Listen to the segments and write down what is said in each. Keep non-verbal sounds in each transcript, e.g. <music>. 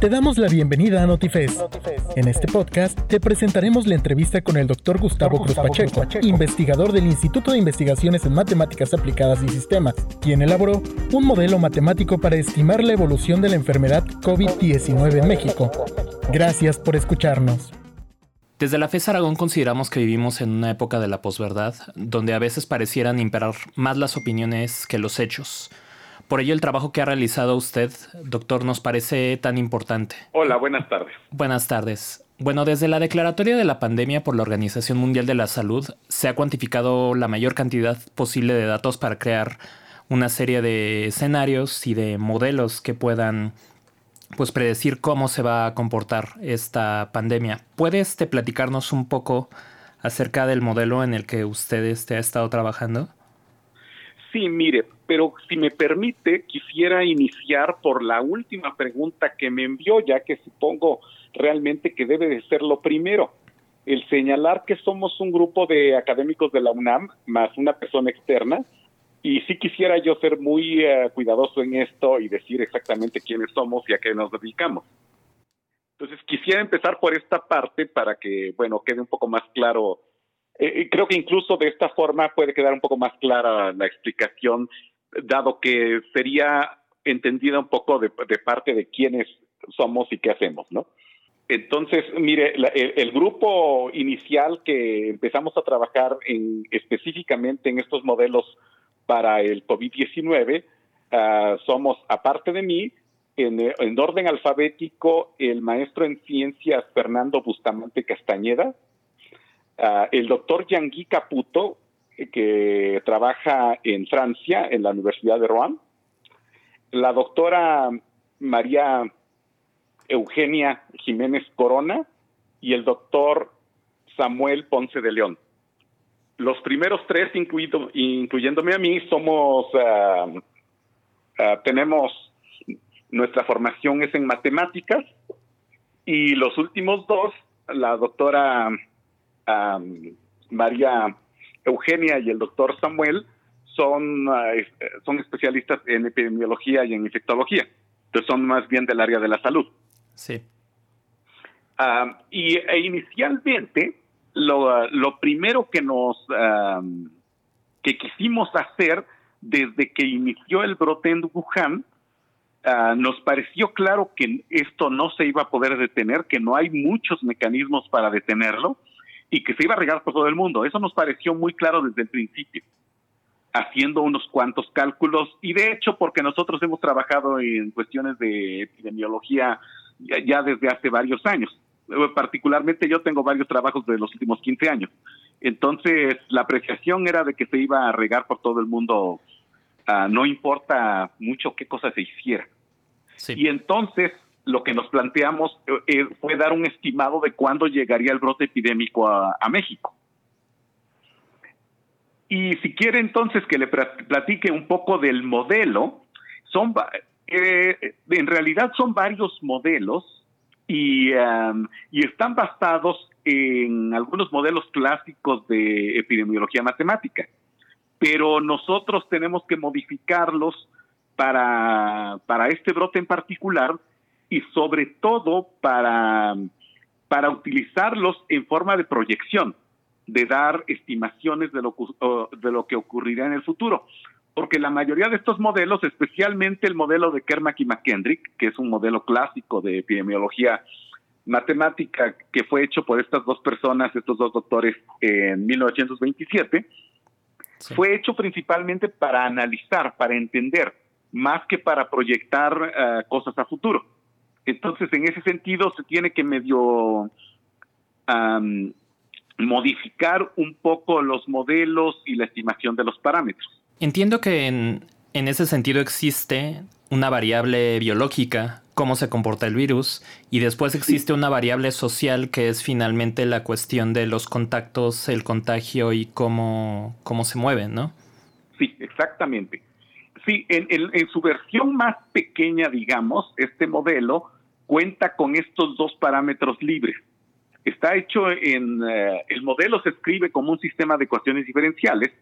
Te damos la bienvenida a Notifest. En este podcast te presentaremos la entrevista con el doctor Gustavo Cruz Pacheco, investigador del Instituto de Investigaciones en Matemáticas Aplicadas y Sistemas, quien elaboró un modelo matemático para estimar la evolución de la enfermedad COVID-19 en México. Gracias por escucharnos. Desde la FES Aragón consideramos que vivimos en una época de la posverdad, donde a veces parecieran imperar más las opiniones que los hechos. Por ello, el trabajo que ha realizado usted, doctor, nos parece tan importante. Hola, buenas tardes. Buenas tardes. Bueno, desde la declaratoria de la pandemia por la Organización Mundial de la Salud, se ha cuantificado la mayor cantidad posible de datos para crear una serie de escenarios y de modelos que puedan pues predecir cómo se va a comportar esta pandemia. ¿Puede este platicarnos un poco acerca del modelo en el que usted este, ha estado trabajando? Sí, mire, pero si me permite, quisiera iniciar por la última pregunta que me envió, ya que supongo realmente que debe de ser lo primero. El señalar que somos un grupo de académicos de la UNAM más una persona externa, y sí quisiera yo ser muy eh, cuidadoso en esto y decir exactamente quiénes somos y a qué nos dedicamos. Entonces quisiera empezar por esta parte para que, bueno, quede un poco más claro. Eh, creo que incluso de esta forma puede quedar un poco más clara la explicación dado que sería entendida un poco de, parte de quiénes somos y qué hacemos, ¿no? Entonces, mire, el, grupo inicial que empezamos a trabajar en, específicamente en estos modelos para el COVID-19, ah, somos, aparte de mí, en, orden alfabético, el maestro en ciencias Fernando Bustamante Castañeda, ah, el doctor Yangui Caputo, que trabaja en Francia, en la Universidad de Rouen, la doctora María Eugenia Jiménez Corona y el doctor Samuel Ponce de León. Los primeros tres, incluido, incluyéndome a mí, somos, ah, ah, tenemos, nuestra formación es en matemáticas y los últimos dos, la doctora ah, María Eugenia y el doctor Samuel son, eh, son especialistas en epidemiología y en infectología. Entonces son más bien del área de la salud. Sí. Ah, y e inicialmente, lo, lo, primero que nos que quisimos hacer desde que inició el brote en Wuhan, ah, nos pareció claro que esto no se iba a poder detener, que no hay muchos mecanismos para detenerlo, y que se iba a regar por todo el mundo. Eso nos pareció muy claro desde el principio, haciendo unos cuantos cálculos y de hecho porque nosotros hemos trabajado en cuestiones de epidemiología ya, desde hace varios años. Particularmente yo tengo varios trabajos de los últimos 15 años. Entonces la apreciación era de que se iba a regar por todo el mundo, ah, no importa mucho qué cosa se hiciera. Y entonces lo que nos planteamos eh, eh, fue dar un estimado de cuándo llegaría el brote epidémico a, México. Y si quiere entonces que le platique un poco del modelo, son eh, en realidad son varios modelos y, um, y están basados en algunos modelos clásicos de epidemiología matemática, pero nosotros tenemos que modificarlos para, para este brote en particular y sobre todo para, para utilizarlos en forma de proyección, de dar estimaciones de lo, de lo que ocurrirá en el futuro. Porque la mayoría de estos modelos, especialmente el modelo de Kermack y McKendrick, que es un modelo clásico de epidemiología matemática que fue hecho por estas dos personas, estos dos doctores, en 1927, fue hecho principalmente para analizar, para entender, más que para proyectar eh, cosas a futuro. Entonces, en ese sentido, se tiene que medio modificar un poco los modelos y la estimación de los parámetros. Entiendo que en, en ese sentido existe una variable biológica, cómo se comporta el virus, y después existe una variable social que es finalmente la cuestión de los contactos, el contagio y cómo, cómo se mueven, ¿no? Sí, exactamente. Sí, en, en, su versión más pequeña, digamos, este modelo cuenta con estos dos parámetros libres. Está hecho en, eh, el modelo se escribe como un sistema de ecuaciones diferenciales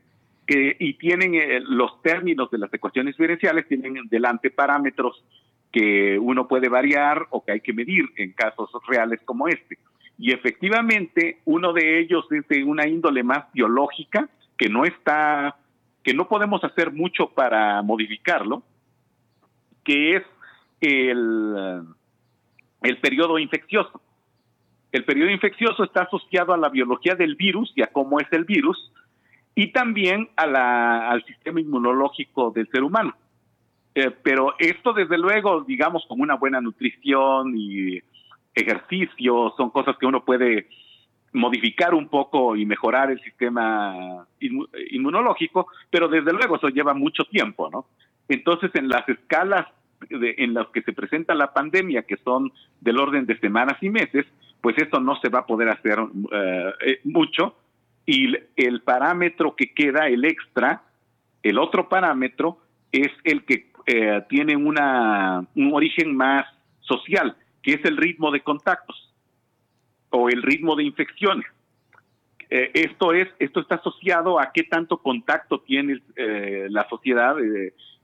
que, y tienen eh, los términos de las ecuaciones diferenciales, tienen delante parámetros que uno puede variar o que hay que medir en casos reales como este. Y efectivamente, uno de ellos es de una índole más biológica, que no está, que no podemos hacer mucho para modificarlo, que es el, el periodo infeccioso. El periodo infeccioso está asociado a la biología del virus y a cómo es el virus, y también a la, al sistema inmunológico del ser humano. Eh, pero esto, desde luego, digamos, con una buena nutrición y ejercicio, son cosas que uno puede modificar un poco y mejorar el sistema inmunológico, pero desde luego eso lleva mucho tiempo, ¿no? Entonces, en las escalas en las que se presenta la pandemia, que son del orden de semanas y meses, pues esto no se va a poder hacer eh, mucho. Y el parámetro que queda, el extra, el otro parámetro, es el que eh, tiene una, un origen más social, que es el ritmo de contactos o el ritmo de infecciones. esto es esto está asociado a qué tanto contacto tiene la sociedad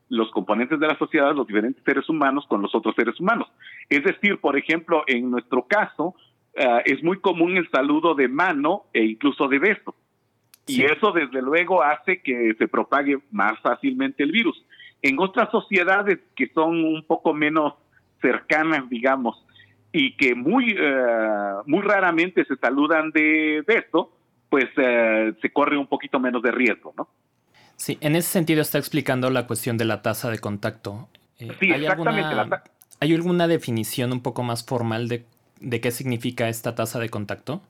los componentes de la sociedad, los diferentes seres humanos con los otros seres humanos. Es decir, por ejemplo, en nuestro caso, eh, es muy común el saludo de mano e incluso de beso. Y eso, desde luego, hace que se propague más fácilmente el virus. En otras sociedades que son un poco menos cercanas, digamos, y que muy, eh, muy raramente se saludan de beso, pues eh, se corre un poquito menos de riesgo, ¿no? Sí, en ese sentido está explicando la cuestión de la tasa de contacto. Eh, sí, ¿hay exactamente. Alguna, ¿Hay alguna definición un poco más formal de, de, qué significa esta tasa de contacto?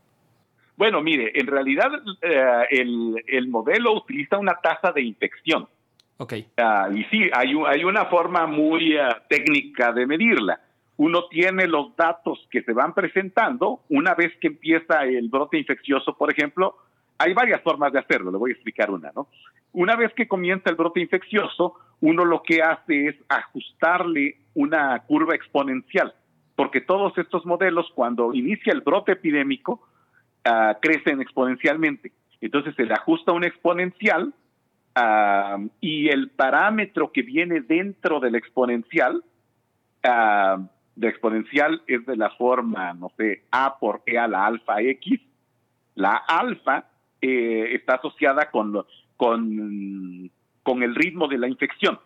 Bueno, mire, en realidad eh, el, el, modelo utiliza una tasa de infección. Ok. Ah, y sí, hay, hay una forma muy uh, técnica de medirla. Uno tiene los datos que se van presentando una vez que empieza el brote infeccioso, por ejemplo, hay varias formas de hacerlo, le voy a explicar una, ¿no? Una vez que comienza el brote infeccioso, uno lo que hace es ajustarle una curva exponencial, porque todos estos modelos, cuando inicia el brote epidémico, uh, crecen exponencialmente. Entonces se le ajusta una exponencial uh, y el parámetro que viene dentro del exponencial, uh, de exponencial es de la forma, no sé, A por E a la alfa X. La alfa eh, está asociada con, con, con, el ritmo de la infección.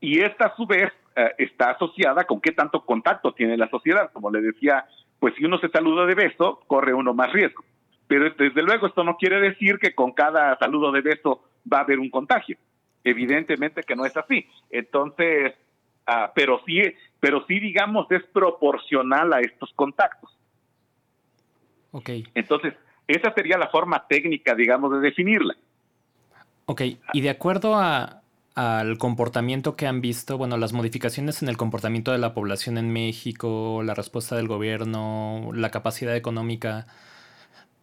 Y esta a su vez eh, está asociada con qué tanto contacto tiene la sociedad. Como le decía, pues si uno se saluda de beso, corre uno más riesgo. Pero desde luego esto no quiere decir que con cada saludo de beso va a haber un contagio. Evidentemente que no es así. Entonces, ah, pero sí, pero sí digamos es proporcional a estos contactos. Ok. Entonces, esa sería la forma técnica, digamos, de definirla. Ok, y de acuerdo al comportamiento que han visto, bueno, las modificaciones en el comportamiento de la población en México, la respuesta del gobierno, la capacidad económica,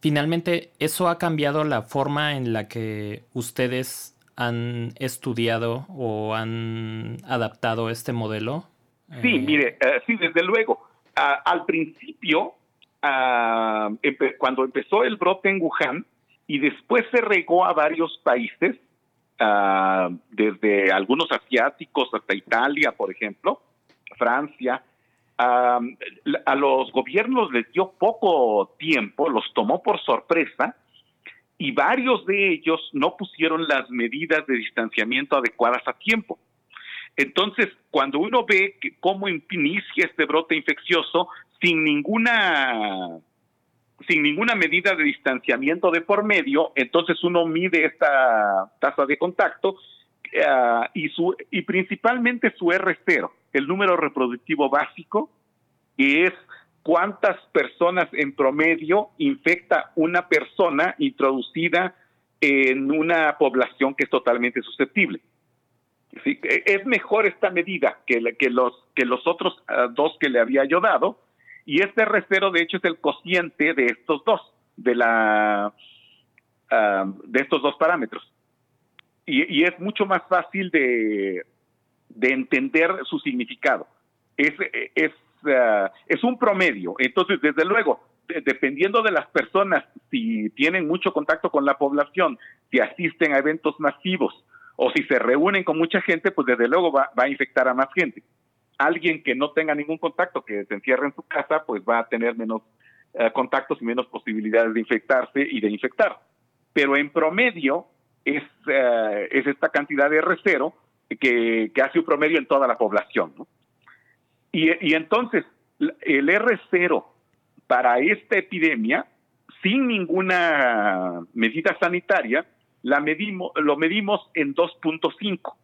finalmente, ¿eso ha cambiado la forma en la que ustedes han estudiado o han adaptado este modelo? Sí, mire, eh, sí, desde luego. al principio, cuando empezó el brote en Wuhan y después se regó a varios países, desde algunos asiáticos hasta Italia, por ejemplo, Francia, a los gobiernos les dio poco tiempo, los tomó por sorpresa y varios de ellos no pusieron las medidas de distanciamiento adecuadas a tiempo. Entonces, cuando uno ve cómo inicia este brote infeccioso, sin ninguna sin ninguna medida de distanciamiento de por medio, entonces uno mide esta tasa de contacto uh, y, su, y principalmente su R0, el número reproductivo básico, que es cuántas personas en promedio infecta una persona introducida en una población que es totalmente susceptible. ¿Sí? Es mejor esta medida que, que, los, que los otros uh, dos que le había yo dado, y este R0, de hecho, es el cociente de estos dos, de, la, ah, de estos dos parámetros. Y, es mucho más fácil de, de entender su significado. Es, es, ah, es un promedio. Entonces, desde luego, dependiendo de las personas, si tienen mucho contacto con la población, si asisten a eventos masivos o si se reúnen con mucha gente, pues desde luego va, a infectar a más gente. alguien que no tenga ningún contacto, que se encierre en su casa, pues va a tener menos eh, contactos y menos posibilidades de infectarse y de infectar. Pero en promedio es, eh, es esta cantidad de R0 que, que, hace un promedio en toda la población. Y, y entonces, el R0 para esta epidemia, sin ninguna medida sanitaria, la medimos, lo medimos en 2.5.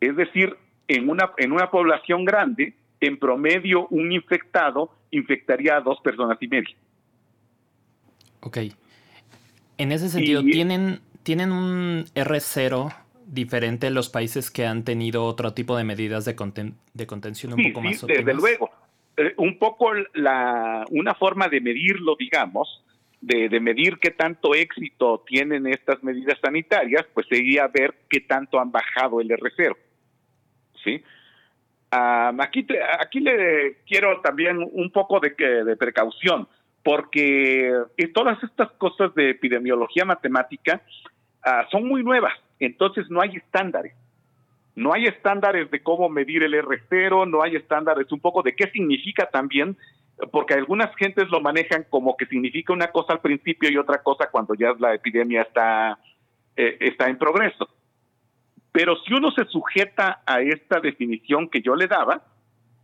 Es decir, en una, en una población grande, en promedio un infectado infectaría a dos personas y media. Ok. En ese sentido, ¿tienen, ¿tienen un R0 diferente en los países que han tenido otro tipo de medidas de, de contención un poco más sí, desde luego. Eh, un poco la, una forma de medirlo, digamos, de, medir qué tanto éxito tienen estas medidas sanitarias, pues sería ver qué tanto han bajado el R0. ¿Sí? aquí, aquí le quiero también un poco de, de precaución, porque todas estas cosas de epidemiología matemática uh, son muy nuevas, entonces no hay estándares. No hay estándares de cómo medir el R0, no hay estándares un poco de qué significa también, porque algunas gentes lo manejan como que significa una cosa al principio y otra cosa cuando ya la epidemia está, eh, está en progreso. Pero si uno se sujeta a esta definición que yo le daba,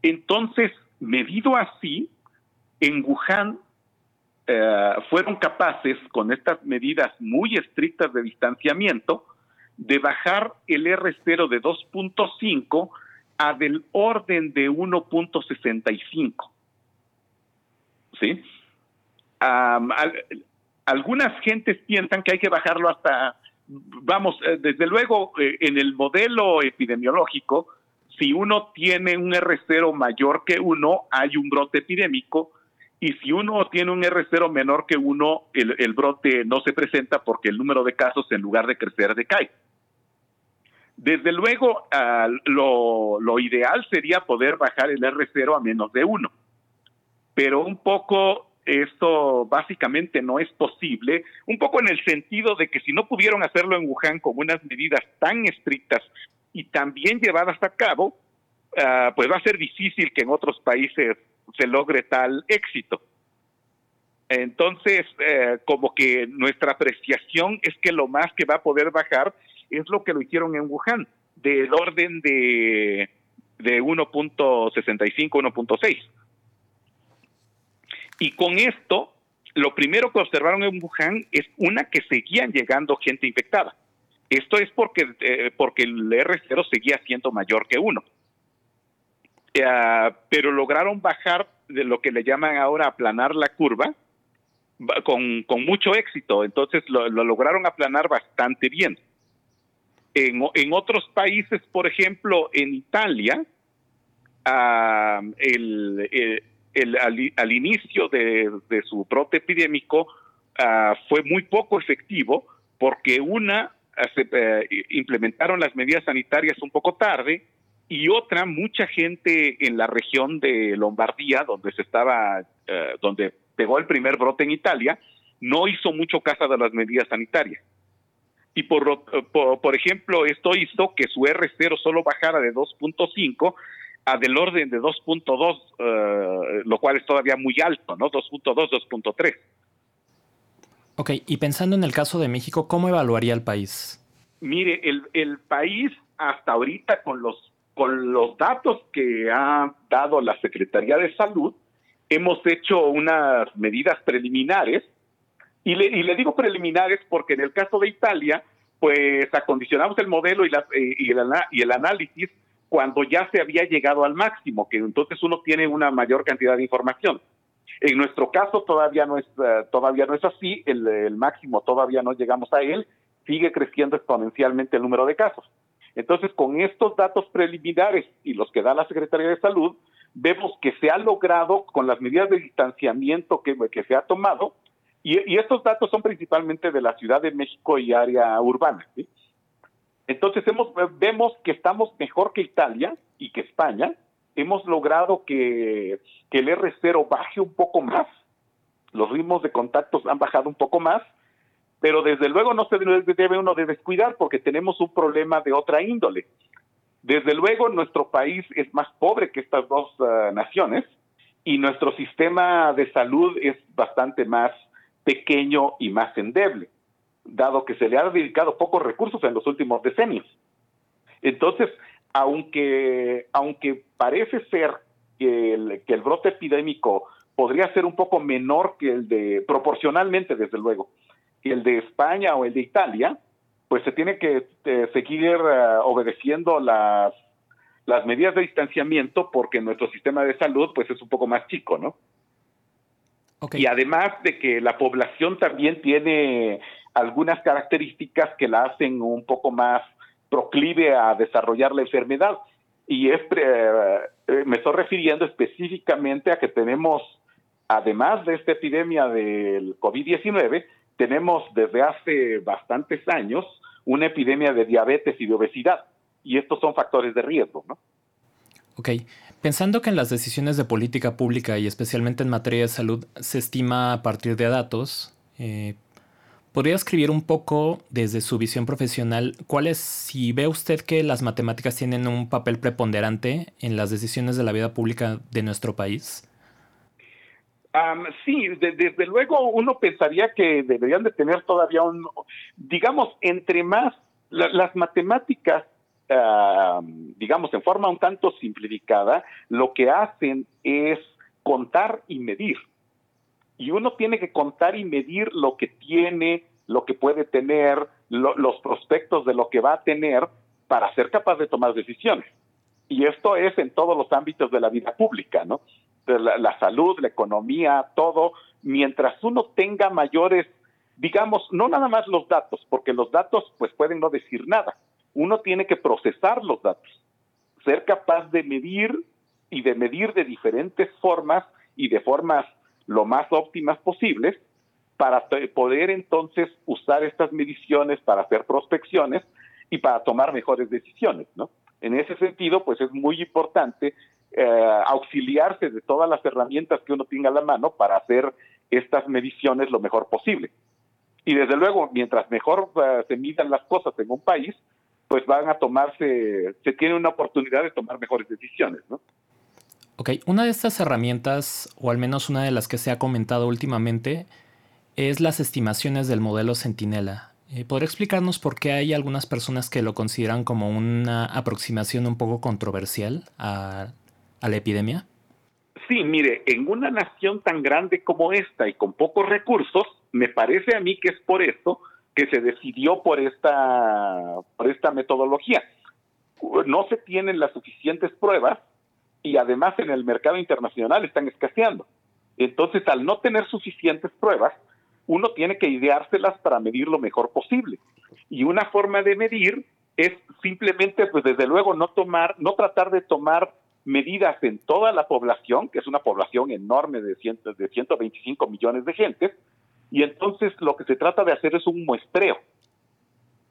entonces, medido así, en Wuhan eh, fueron capaces, con estas medidas muy estrictas de distanciamiento, de bajar el R0 de 2.5 a del orden de 1.65. Algunas gentes piensan que hay que bajarlo hasta vamos, eh, desde luego, eh, en el modelo epidemiológico, si uno tiene un R0 mayor que uno, hay un brote epidémico, y si uno tiene un R0 menor que uno, el, brote no se presenta porque el número de casos, en lugar de crecer, decae. Desde luego, lo, lo ideal sería poder bajar el R0 a menos de uno, pero un poco esto básicamente no es posible, un poco en el sentido de que si no pudieron hacerlo en Wuhan con unas medidas tan estrictas y también llevadas a cabo, uh, pues va a ser difícil que en otros países se logre tal éxito. Entonces, eh, como que nuestra apreciación es que lo más que va a poder bajar es lo que lo hicieron en Wuhan, del orden de, de 1.65, 1.6. Y con esto, lo primero que observaron en Wuhan es una que seguían llegando gente infectada. Esto es porque, eh, porque el R0 seguía siendo mayor que uno. Eh, pero lograron bajar de lo que le llaman ahora aplanar la curva con, con mucho éxito. Entonces lo, lograron aplanar bastante bien. En, en, otros países, por ejemplo, en Italia, uh, el, el, el, al, inicio de, su brote epidémico uh, fue muy poco efectivo porque una ah, se, uh, implementaron las medidas sanitarias un poco tarde y otra mucha gente en la región de Lombardía donde se estaba uh, donde pegó el primer brote en Italia no hizo mucho caso de las medidas sanitarias. Y por, por, por ejemplo esto hizo que su R0 solo bajara de 2.5 a del orden de 2.2, eh, lo cual es todavía muy alto, ¿no? 2.2, 2.3. Ok, y pensando en el caso de México, ¿cómo evaluaría el país? Mire, el, el país hasta ahorita con los, con los datos que ha dado la Secretaría de Salud, hemos hecho unas medidas preliminares, y le, y le digo preliminares porque en el caso de Italia, pues acondicionamos el modelo y, la, y, el, y el análisis cuando ya se había llegado al máximo, que entonces uno tiene una mayor cantidad de información. En nuestro caso todavía no es, uh, todavía no es así, el, máximo todavía no llegamos a él, sigue creciendo exponencialmente el número de casos. Entonces, con estos datos preliminares y los que da la Secretaría de Salud, vemos que se ha logrado con las medidas de distanciamiento que, que se ha tomado, y, y, estos datos son principalmente de la Ciudad de México y área urbana. ¿sí? Entonces hemos, vemos que estamos mejor que Italia y que España. Hemos logrado que, el R0 baje un poco más. Los ritmos de contactos han bajado un poco más, pero desde luego no se debe uno de descuidar porque tenemos un problema de otra índole. Desde luego, nuestro país es más pobre que estas dos ah, naciones y nuestro sistema de salud es bastante más pequeño y más endeble, dado que se le ha dedicado pocos recursos en los últimos decenios. Entonces, aunque, aunque parece ser que el, que el brote epidémico podría ser un poco menor que el de, proporcionalmente desde luego, que el de España o el de Italia, pues se tiene que eh, seguir eh, obedeciendo las, las medidas de distanciamiento porque nuestro sistema de salud pues es un poco más chico, ¿no? Y además de que la población también tiene algunas características que la hacen un poco más proclive a desarrollar la enfermedad. Y es, eh, me estoy refiriendo específicamente a que tenemos, además de esta epidemia del COVID-19, tenemos desde hace bastantes años una epidemia de diabetes y de obesidad. Y estos son factores de riesgo, ¿no? Ok. Pensando que en las decisiones de política pública y especialmente en materia de salud se estima a partir de datos, eh, ¿podría escribir un poco desde su visión profesional cuál si ve usted que las matemáticas tienen un papel preponderante en las decisiones de la vida pública de nuestro país? sí, desde luego uno pensaría que deberían de tener todavía un, digamos, entre más las matemáticas, digamos, en forma un tanto simplificada, lo que hacen es contar y medir. Y uno tiene que contar y medir lo que tiene, lo que puede tener, los prospectos de lo que va a tener para ser capaz de tomar decisiones. Y esto es en todos los ámbitos de la vida pública, ¿no? la, la salud, la economía, todo, mientras uno tenga mayores, digamos, no nada más los datos, porque los datos pues pueden no decir nada. Uno tiene que procesar los datos, ser capaz de medir y de medir de diferentes formas y de formas lo más óptimas posibles para poder entonces usar estas mediciones para hacer prospecciones y para tomar mejores decisiones, ¿no? En ese sentido, pues es muy importante eh, auxiliarse de todas las herramientas que uno tenga a la mano para hacer estas mediciones lo mejor posible. Y desde luego, mientras mejor eh, se midan las cosas en un país, pues van a tomarse, se tiene una oportunidad de tomar mejores decisiones, ¿no? Ok, una de estas herramientas, o al menos una de las que se ha comentado últimamente, es las estimaciones del modelo Centinela. Eh, ¿Podría explicarnos por qué hay algunas personas que lo consideran como una aproximación un poco controversial a a la epidemia? Sí, mire, en una nación tan grande como esta y con pocos recursos, me parece a mí que es por esto que se decidió por esta, por esta metodología. No se tienen las suficientes pruebas y además en el mercado internacional están escaseando. Entonces, al no tener suficientes pruebas, uno tiene que ideárselas para medir lo mejor posible. Y una forma de medir es simplemente, pues desde luego, no tomar, no tratar de tomar medidas en toda la población, que es una población enorme de, cientos, de 125 millones de gentes, y entonces lo que se trata de hacer es un muestreo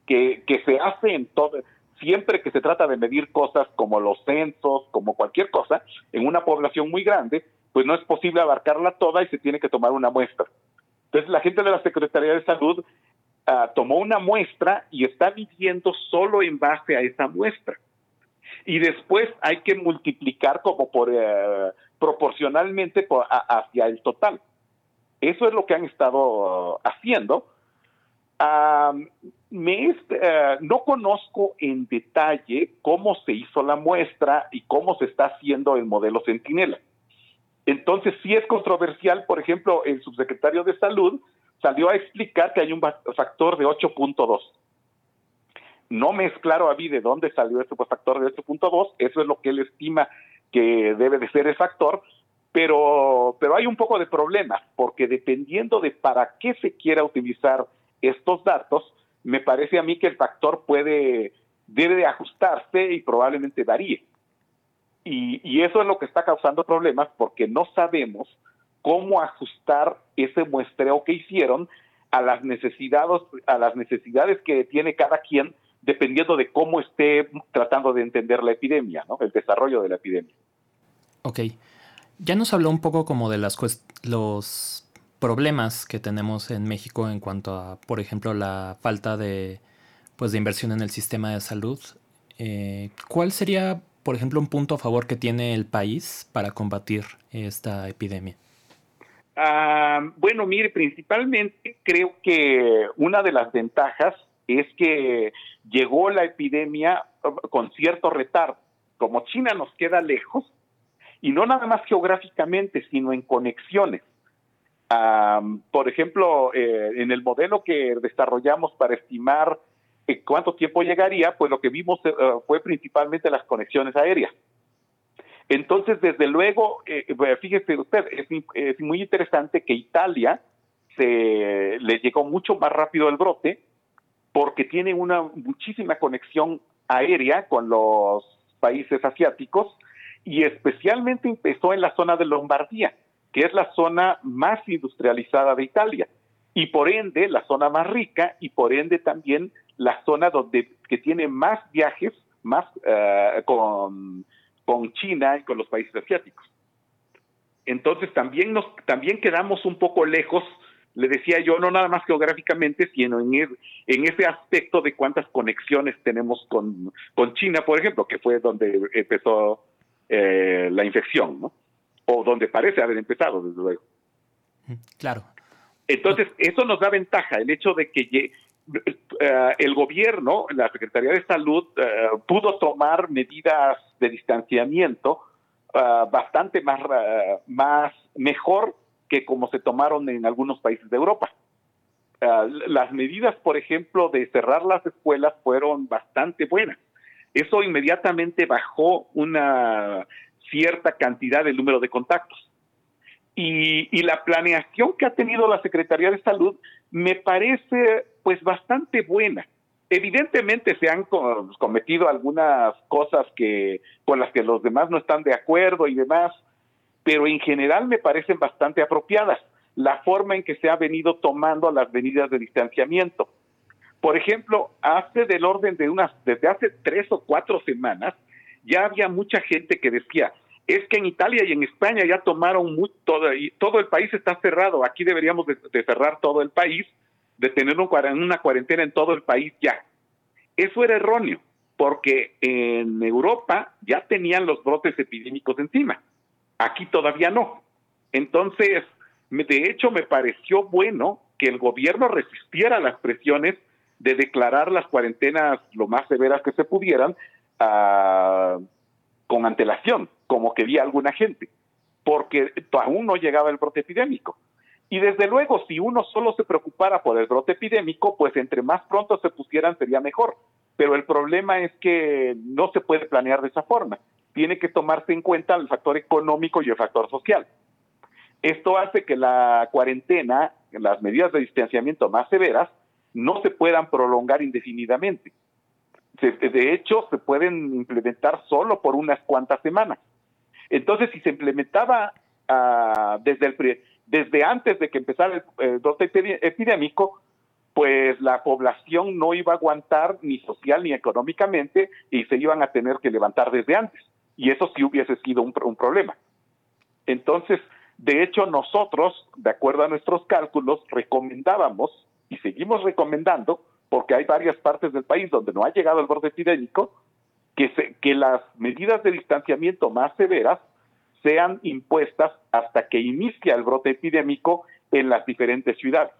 que, que se hace en todo, siempre que se trata de medir cosas como los censos, como cualquier cosa, en una población muy grande, pues no es posible abarcarla toda y se tiene que tomar una muestra. Entonces la gente de la Secretaría de Salud ah, tomó una muestra y está viviendo solo en base a esa muestra y después hay que multiplicar como por eh, proporcionalmente hacia el total. Eso es lo que han estado haciendo. Me eh, no conozco en detalle cómo se hizo la muestra y cómo se está haciendo el modelo Centinela. Entonces, sí es controversial, por ejemplo, el subsecretario de Salud salió a explicar que hay un factor de 8.2 no me es claro a mí de dónde salió este factor de 8.2, eso es lo que él estima que debe de ser el factor, pero, pero hay un poco de problema, porque dependiendo de para qué se quiera utilizar estos datos, me parece a mí que el factor puede, debe de ajustarse y probablemente varíe. Y, y eso es lo que está causando problemas porque no sabemos cómo ajustar ese muestreo que hicieron a las necesidades, a las necesidades que tiene cada quien dependiendo de cómo esté tratando de entender la epidemia, ¿no? el desarrollo de la epidemia. Ok. Ya nos habló un poco como de las los problemas que tenemos en México en cuanto a, por ejemplo, la falta de, pues, de inversión en el sistema de salud. Eh, ¿Cuál sería, por ejemplo, un punto a favor que tiene el país para combatir esta epidemia? Ah, bueno, mire, principalmente creo que una de las ventajas es que llegó la epidemia uh, con cierto retardo. Como China nos queda lejos, y no nada más geográficamente, sino en conexiones. Por ejemplo, eh, en el modelo que desarrollamos para estimar eh, cuánto tiempo llegaría, pues lo que vimos eh, fue principalmente las conexiones aéreas. Entonces, desde luego, fíjese usted, es, muy interesante que Italia se le llegó mucho más rápido el brote porque tiene una muchísima conexión aérea con los países asiáticos y especialmente empezó en la zona de Lombardía, que es la zona más industrializada de Italia y por ende la zona más rica y por ende también la zona donde que tiene más viajes más eh, con, con China y con los países asiáticos. Entonces también nos también quedamos un poco lejos, le decía yo, no nada más geográficamente, sino en, en ese aspecto de cuántas conexiones tenemos con, con China, por ejemplo, que fue donde empezó eh, la infección, ¿no? O donde parece haber empezado, desde luego. Claro. Entonces, eso nos da ventaja, el hecho de que eh, el gobierno, la Secretaría de Salud, eh, pudo tomar medidas de distanciamiento bastante más, más mejor que como se tomaron en algunos países de Europa. las medidas, por ejemplo, de cerrar las escuelas fueron bastante buenas eso inmediatamente bajó una cierta cantidad del número de contactos. Y, la planeación que ha tenido la Secretaría de Salud me parece pues bastante buena. Evidentemente se han cometido algunas cosas que con las que los demás no están de acuerdo y demás, pero en general me parecen bastante apropiadas la forma en que se ha venido tomando las medidas de distanciamiento. Por ejemplo, hace del orden de unas, desde hace tres o cuatro semanas, ya había mucha gente que decía, es que en Italia y en España ya tomaron todo, y todo el país está cerrado, aquí deberíamos de, cerrar todo el país, de tener una cuarentena en todo el país ya. Eso era erróneo, porque en Europa ya tenían los brotes epidémicos encima, aquí todavía no. Entonces, de hecho, me pareció bueno que el gobierno resistiera las presiones de declarar las cuarentenas lo más severas que se pudieran ah, con antelación, como quería alguna gente, porque aún no llegaba el brote epidémico. Y desde luego, si uno solo se preocupara por el brote epidémico, pues entre más pronto se pusieran sería mejor. Pero el problema es que no se puede planear de esa forma. Tiene que tomarse en cuenta el factor económico y el factor social. Esto hace que la cuarentena, las medidas de distanciamiento más severas, no se puedan prolongar indefinidamente. De hecho, se pueden implementar solo por unas cuantas semanas. Entonces, si se implementaba ah, desde, el, desde antes de que empezara el, brote epidémico, pues la población no iba a aguantar ni social ni económicamente y se iban a tener que levantar desde antes. Y eso sí hubiese sido un, un problema. Entonces, de hecho, nosotros, de acuerdo a nuestros cálculos, recomendábamos y seguimos recomendando, porque hay varias partes del país donde no ha llegado el borde epidémico, que, se, que las medidas de distanciamiento más severas sean impuestas hasta que inicia el brote epidémico en las diferentes ciudades.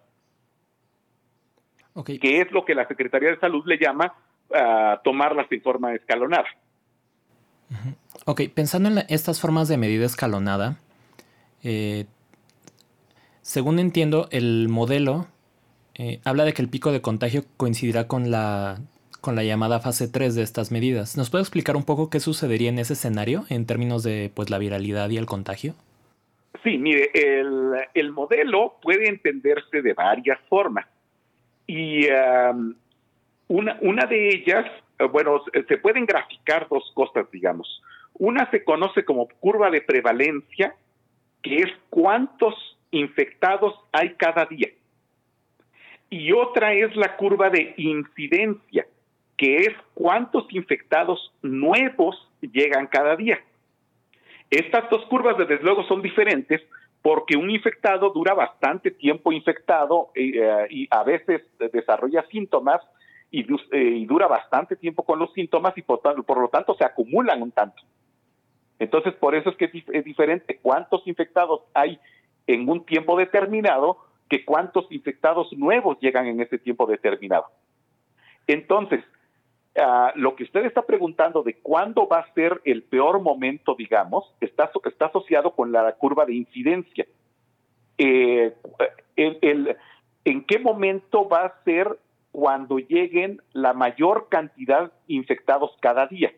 Que es lo que la Secretaría de Salud le llama uh, tomarlas en forma escalonada. Ok, pensando en estas formas de medida escalonada, eh, según entiendo, el modelo eh, habla de que el pico de contagio coincidirá con la, con la llamada fase 3 de estas medidas. ¿Nos puede explicar un poco qué sucedería en ese escenario en términos de pues, la viralidad y el contagio? Sí, mire, el, el modelo puede entenderse de varias formas. Y una, una de ellas, eh, bueno, se pueden graficar dos cosas, digamos. Una se conoce como curva de prevalencia, que es cuántos infectados hay cada día y otra es la curva de incidencia, que es cuántos infectados nuevos llegan cada día. Estas dos curvas, desde luego, son diferentes porque un infectado dura bastante tiempo infectado eh, y a veces desarrolla síntomas y, eh, dura bastante tiempo con los síntomas y por, por, lo tanto se acumulan un tanto. Entonces, por eso es que es, diferente cuántos infectados hay en un tiempo determinado que cuántos infectados nuevos llegan en ese tiempo determinado. Entonces, ah, lo que usted está preguntando de cuándo va a ser el peor momento, digamos, está, está asociado con la curva de incidencia. Eh, ¿En qué momento va a ser cuando lleguen la mayor cantidad infectados cada día?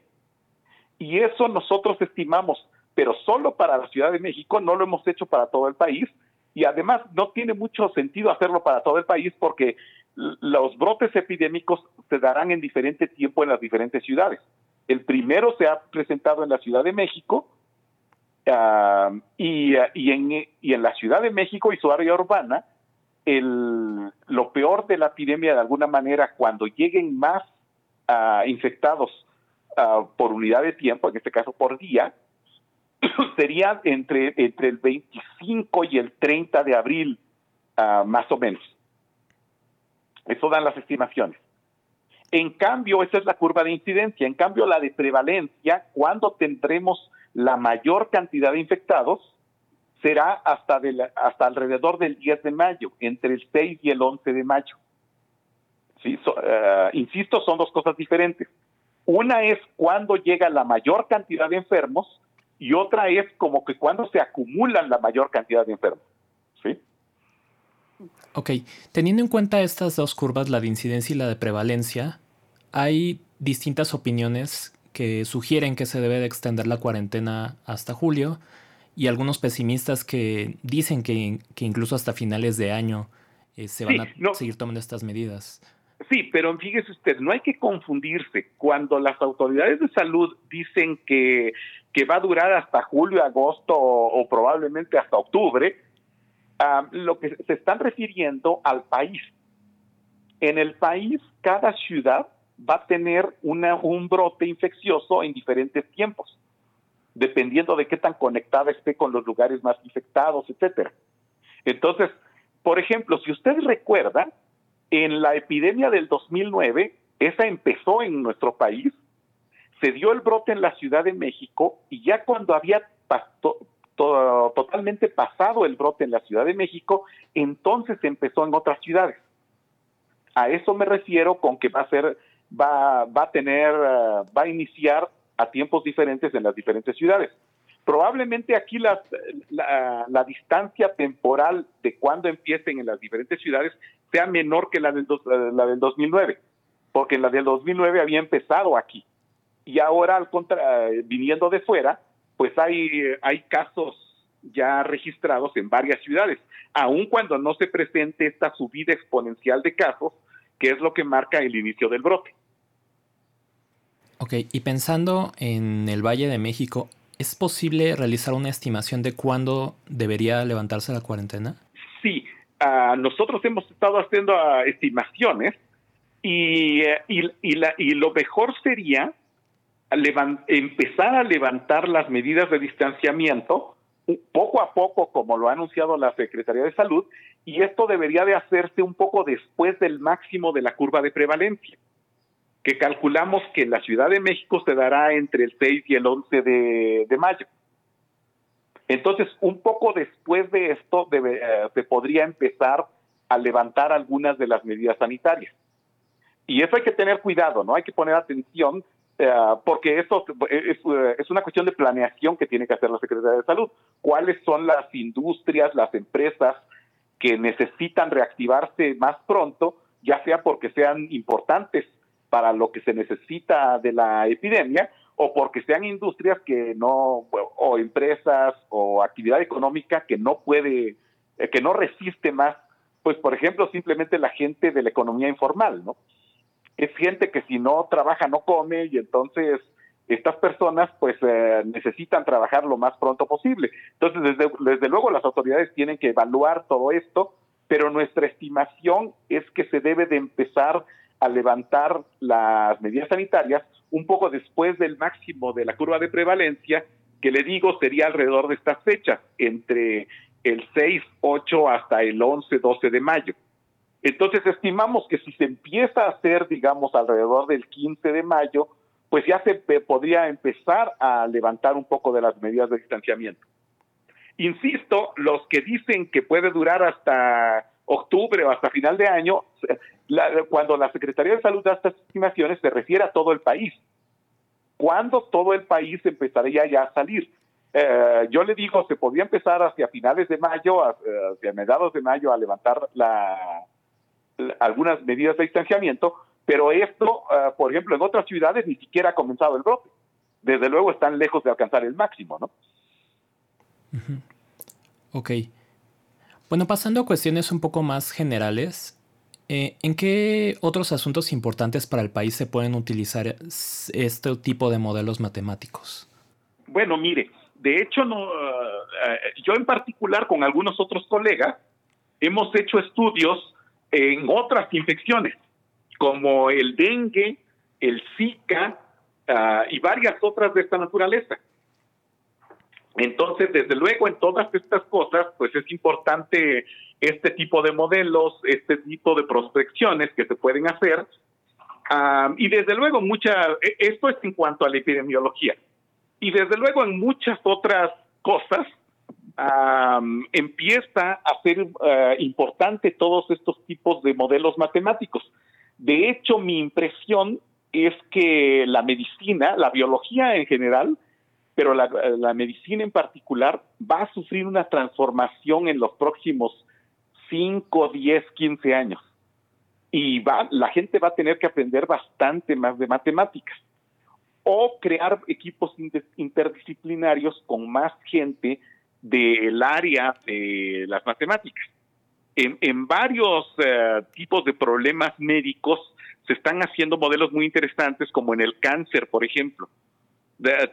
Y eso nosotros estimamos, pero solo para la Ciudad de México, no lo hemos hecho para todo el país. Y además no tiene mucho sentido hacerlo para todo el país porque los brotes epidémicos se darán en diferente tiempo en las diferentes ciudades. El primero se ha presentado en la Ciudad de México ah, y, en, la Ciudad de México y su área urbana, lo peor de la epidemia de alguna manera cuando lleguen más ah, infectados Ah, por unidad de tiempo, en este caso por día, <coughs> sería entre, entre el 25 y el 30 de abril, ah, más o menos. Eso dan las estimaciones. En cambio, esa es la curva de incidencia. En cambio, la de prevalencia, cuando tendremos la mayor cantidad de infectados, será hasta, hasta alrededor del 10 de mayo, entre el 6 y el 11 de mayo. ¿Sí? Ah, insisto, son dos cosas diferentes. Una es cuando llega la mayor cantidad de enfermos y otra es como que cuando se acumulan la mayor cantidad de enfermos. ¿Sí? Ok, teniendo en cuenta estas dos curvas, la de incidencia y la de prevalencia, hay distintas opiniones que sugieren que se debe de extender la cuarentena hasta julio y algunos pesimistas que dicen que, incluso hasta finales de año eh, se van a seguir tomando estas medidas. Sí, pero fíjese usted, no hay que confundirse. Cuando las autoridades de salud dicen que, que va a durar hasta julio, agosto o, probablemente hasta octubre, lo que se están refiriendo al país. En el país, cada ciudad va a tener un brote infeccioso en diferentes tiempos, dependiendo de qué tan conectada esté con los lugares más infectados, etcétera. Entonces, por ejemplo, si usted recuerda, en la epidemia del 2009, esa empezó en nuestro país, se dio el brote en la Ciudad de México y ya cuando había totalmente pasado el brote en la Ciudad de México, entonces empezó en otras ciudades. A eso me refiero con que va a ser, va, va a tener, eh, va a iniciar a tiempos diferentes en las diferentes ciudades. Probablemente aquí la, la, distancia temporal de cuando empiecen en las diferentes ciudades sea menor que la del, la del 2009, porque la del 2009 había empezado aquí. Y ahora, al contra, viniendo de fuera, pues hay, hay casos ya registrados en varias ciudades, aun cuando no se presente esta subida exponencial de casos, que es lo que marca el inicio del brote. Ok, y pensando en el Valle de México, ¿es posible realizar una estimación de cuándo debería levantarse la cuarentena? Sí, nosotros hemos estado haciendo ah, estimaciones y, eh, y, lo mejor sería empezar a levantar las medidas de distanciamiento poco a poco, como lo ha anunciado la Secretaría de Salud, y esto debería de hacerse un poco después del máximo de la curva de prevalencia, que calculamos que en la Ciudad de México se dará entre el 6 y el 11 de mayo. Entonces, un poco después de esto eh, se podría empezar a levantar algunas de las medidas sanitarias. Y eso hay que tener cuidado, ¿no? Hay que poner atención eh, porque eso es, eh, es, una cuestión de planeación que tiene que hacer la Secretaría de Salud. ¿Cuáles son las industrias, las empresas que necesitan reactivarse más pronto, ya sea porque sean importantes para lo que se necesita de la epidemia o porque sean industrias que no, o empresas o actividad económica que no puede, eh, que no resiste más, pues por ejemplo simplemente la gente de la economía informal, ¿no? Es gente que si no trabaja no come y entonces estas personas pues eh, necesitan trabajar lo más pronto posible. Entonces desde, desde luego las autoridades tienen que evaluar todo esto, pero nuestra estimación es que se debe de empezar a levantar las medidas sanitarias un poco después del máximo de la curva de prevalencia, que le digo sería alrededor de estas fechas, entre el 6, 8 hasta el 11, 12 de mayo. Entonces estimamos que si se empieza a hacer, digamos, alrededor del 15 de mayo, pues ya se podría empezar a levantar un poco de las medidas de distanciamiento. Insisto, los que dicen que puede durar hasta octubre o hasta final de año, cuando la Secretaría de Salud da estas estimaciones se refiere a todo el país. ¿Cuándo todo el país empezaría ya a salir? Eh, yo le digo, se podría empezar hacia finales de mayo, hacia mediados de mayo, a levantar algunas medidas de distanciamiento, pero esto, eh, por ejemplo, en otras ciudades ni siquiera ha comenzado el brote. Desde luego están lejos de alcanzar el máximo, ¿no? Ok. Bueno, pasando a cuestiones un poco más generales, eh, ¿en qué otros asuntos importantes para el país se pueden utilizar este tipo de modelos matemáticos? Bueno, mire, de hecho, no, eh, yo en particular con algunos otros colegas hemos hecho estudios en otras infecciones, como el dengue, el Zika ah, y varias otras de esta naturaleza. Entonces, desde luego, en todas estas cosas, pues es importante este tipo de modelos, este tipo de prospecciones que se pueden hacer. Ah, y desde luego, mucha, e, esto es en cuanto a la epidemiología. Y desde luego, en muchas otras cosas, empieza a ser ah, importante todos estos tipos de modelos matemáticos. De hecho, mi impresión es que la medicina, la biología en general, pero la, medicina en particular va a sufrir una transformación en los próximos 5, 10, 15 años. Y va, la gente va a tener que aprender bastante más de matemáticas o crear equipos interdisciplinarios con más gente del área de las matemáticas. En, varios eh, tipos de problemas médicos se están haciendo modelos muy interesantes, como en el cáncer, por ejemplo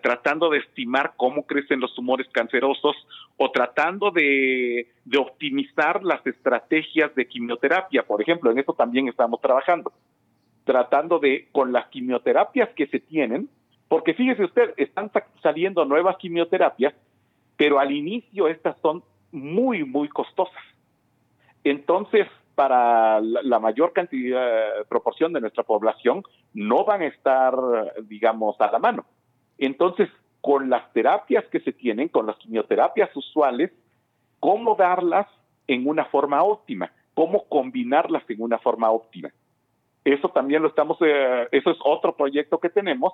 tratando de estimar cómo crecen los tumores cancerosos o tratando de, optimizar las estrategias de quimioterapia, por ejemplo, en eso también estamos trabajando, tratando de, con las quimioterapias que se tienen, porque fíjese usted, están saliendo nuevas quimioterapias, pero al inicio estas son muy, muy costosas. Entonces, para la mayor cantidad, proporción de nuestra población, no van a estar, digamos, a la mano. Entonces, con las terapias que se tienen, con las quimioterapias usuales, cómo darlas en una forma óptima, cómo combinarlas en una forma óptima. Eso también lo estamos, eh, eso es otro proyecto que tenemos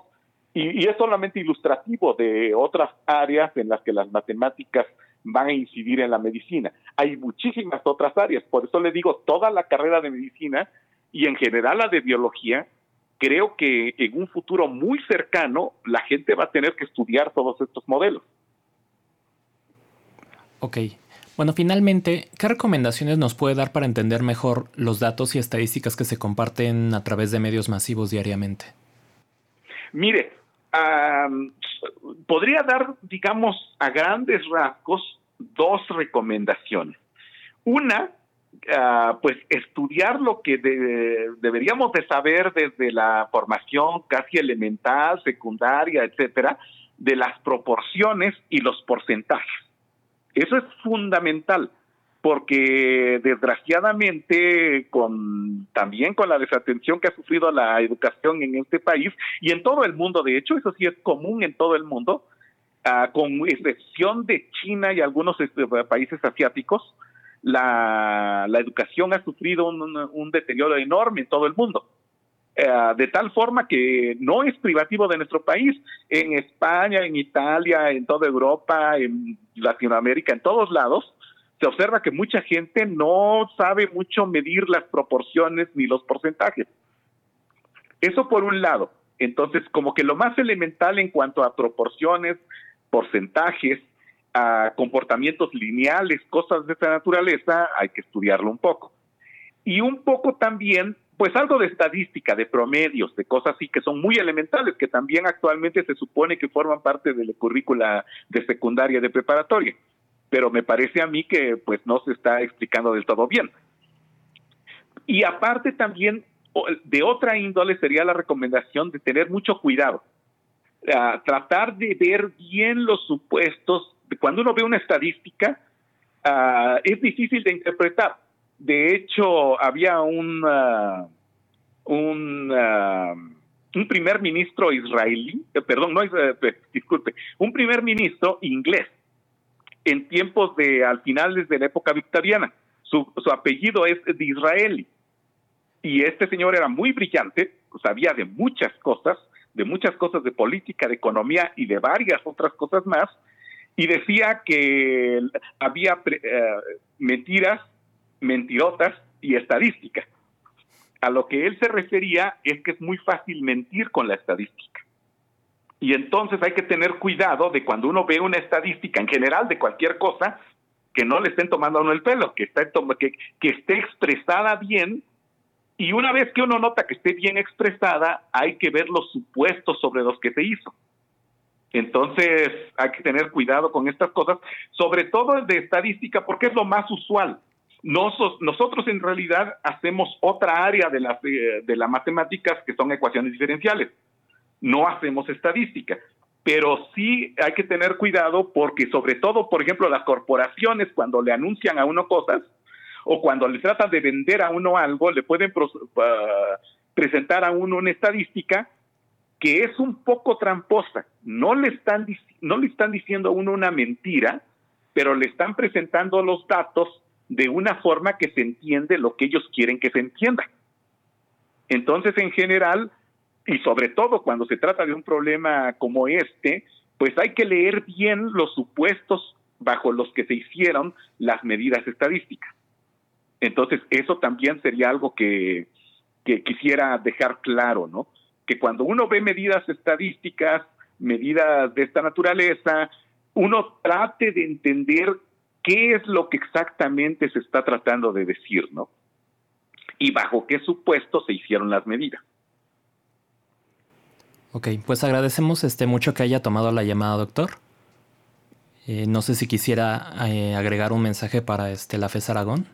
y, es solamente ilustrativo de otras áreas en las que las matemáticas van a incidir en la medicina. Hay muchísimas otras áreas, por eso le digo, toda la carrera de medicina y en general la de biología creo que en un futuro muy cercano la gente va a tener que estudiar todos estos modelos. Ok. Bueno, finalmente, ¿qué recomendaciones nos puede dar para entender mejor los datos y estadísticas que se comparten a través de medios masivos diariamente? Mire, podría dar, digamos, a grandes rasgos dos recomendaciones. Una Ah, pues estudiar lo que deberíamos de saber desde la formación casi elemental, secundaria, etcétera, de las proporciones y los porcentajes. Eso es fundamental porque desgraciadamente con también con la desatención que ha sufrido la educación en este país y en todo el mundo, de hecho, eso sí es común en todo el mundo, ah, con excepción de China y algunos este, países asiáticos, la, educación ha sufrido un, deterioro enorme en todo el mundo. Eh, de tal forma que no es privativo de nuestro país. En España, en Italia, en toda Europa, en Latinoamérica, en todos lados, se observa que mucha gente no sabe mucho medir las proporciones ni los porcentajes. Eso por un lado. Entonces, como que lo más elemental en cuanto a proporciones, porcentajes, a comportamientos lineales, cosas de esta naturaleza, hay que estudiarlo un poco. Y un poco también, pues algo de estadística, de promedios, de cosas así que son muy elementales, que también actualmente se supone que forman parte de la currícula de secundaria de preparatoria. Pero me parece a mí que pues no se está explicando del todo bien. Y aparte también, de otra índole sería la recomendación de tener mucho cuidado. tratar de ver bien los supuestos cuando uno ve una estadística, ah, es difícil de interpretar. De hecho, había un, uh, un, uh, un primer ministro israelí, eh, perdón, no, eh, disculpe, un primer ministro inglés en tiempos de, al finales de la época victoriana. Su, su apellido es de Israeli. Y este señor era muy brillante, sabía de muchas cosas, de muchas cosas de política, de economía y de varias otras cosas más, y decía que había eh, mentiras, mentirotas y estadística. A lo que él se refería es que es muy fácil mentir con la estadística. Y entonces hay que tener cuidado de cuando uno ve una estadística en general de cualquier cosa, que no le estén tomando a uno el pelo, que, esté expresada bien. Y una vez que uno nota que esté bien expresada, hay que ver los supuestos sobre los que se hizo. Entonces hay que tener cuidado con estas cosas, sobre todo de estadística, porque es lo más usual. nosotros en realidad hacemos otra área de las de las matemáticas que son ecuaciones diferenciales. No hacemos estadística, pero sí hay que tener cuidado porque sobre todo, por ejemplo, las corporaciones cuando le anuncian a uno cosas o cuando le tratan de vender a uno algo, le pueden presentar a uno una estadística que es un poco tramposa. No le están, no le están diciendo a uno una mentira, pero le están presentando los datos de una forma que se entiende lo que ellos quieren que se entienda. Entonces, en general, y sobre todo cuando se trata de un problema como este, pues hay que leer bien los supuestos bajo los que se hicieron las medidas estadísticas. Entonces, eso también sería algo que, quisiera dejar claro, ¿no? que cuando uno ve medidas estadísticas, medidas de esta naturaleza, uno trate de entender qué es lo que exactamente se está tratando de decir, ¿no? Y bajo qué supuesto se hicieron las medidas. Ok, pues agradecemos este mucho que haya tomado la llamada, doctor. Eh, no sé si quisiera eh, agregar un mensaje para este, la FES Aragón.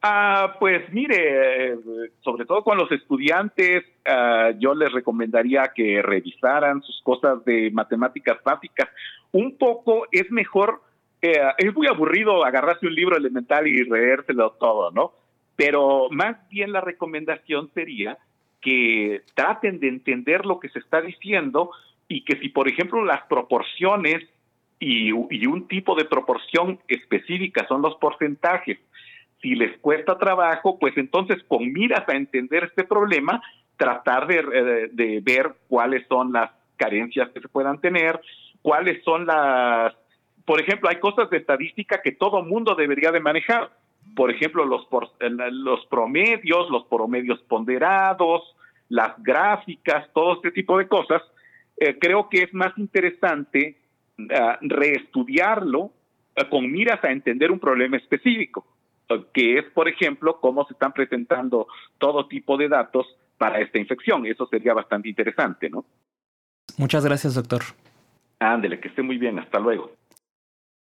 Ah, pues mire, sobre todo con los estudiantes, ah, yo les recomendaría que revisaran sus cosas de matemáticas básicas. Un poco es mejor, eh, es muy aburrido agarrarse un libro elemental y leérselo todo, ¿no? Pero más bien la recomendación sería que traten de entender lo que se está diciendo y que si, por ejemplo, las proporciones y, un tipo de proporción específica son los porcentajes, si les cuesta trabajo, pues entonces con miras a entender este problema, tratar de, de, ver cuáles son las carencias que se puedan tener, cuáles son las, por ejemplo, hay cosas de estadística que todo mundo debería de manejar. Por ejemplo, los, por, los promedios, los promedios ponderados, las gráficas, todo este tipo de cosas. Eh, creo que es más interesante uh, reestudiarlo uh, con miras a entender un problema específico que es, por ejemplo, cómo se están presentando todo tipo de datos para esta infección. Eso sería bastante interesante, ¿no? Muchas gracias, doctor. Ándele, que esté muy bien. Hasta luego.